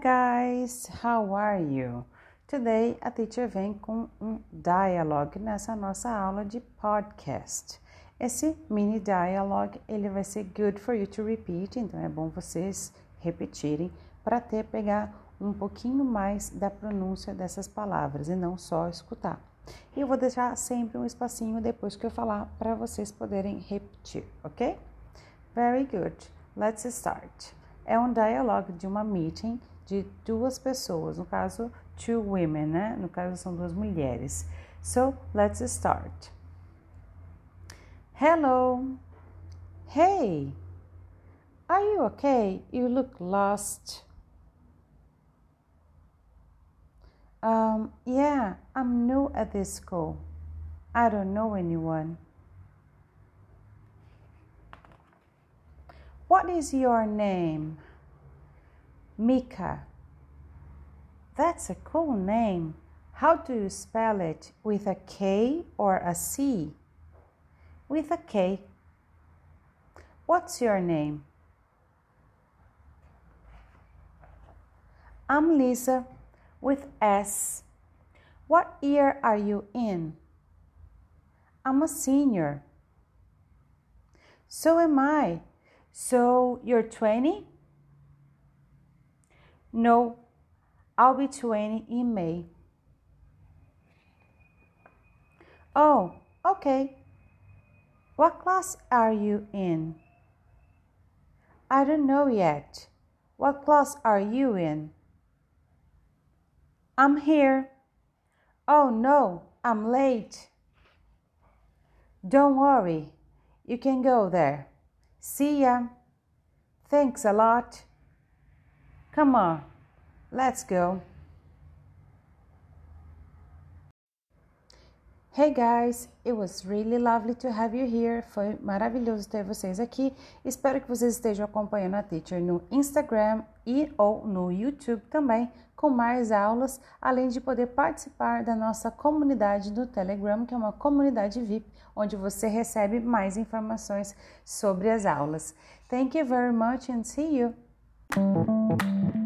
guys, how are you? Today a teacher vem com um dialogue nessa nossa aula de podcast. Esse mini dialogue ele vai ser good for you to repeat, então é bom vocês repetirem para ter pegar um pouquinho mais da pronúncia dessas palavras e não só escutar. E eu vou deixar sempre um espacinho depois que eu falar para vocês poderem repetir, ok? Very good. Let's start. É um dialogue de uma meeting de duas pessoas, no caso, two women, né? No caso, são duas mulheres. So, let's start. Hello. Hey. Are you okay? You look lost. Um, yeah, I'm new at this school. I don't know anyone. What is your name? Mika. That's a cool name. How do you spell it? With a K or a C? With a K. What's your name? I'm Lisa with S. What year are you in? I'm a senior. So am I. So you're 20? No, I'll be 20 in May. Oh, okay. What class are you in? I don't know yet. What class are you in? I'm here. Oh no, I'm late. Don't worry, you can go there. See ya. Thanks a lot. Come on, let's go. Hey guys, it was really lovely to have you here. Foi maravilhoso ter vocês aqui. Espero que vocês estejam acompanhando a Teacher no Instagram e ou no YouTube também, com mais aulas, além de poder participar da nossa comunidade do Telegram, que é uma comunidade VIP, onde você recebe mais informações sobre as aulas. Thank you very much and see you. Thank you.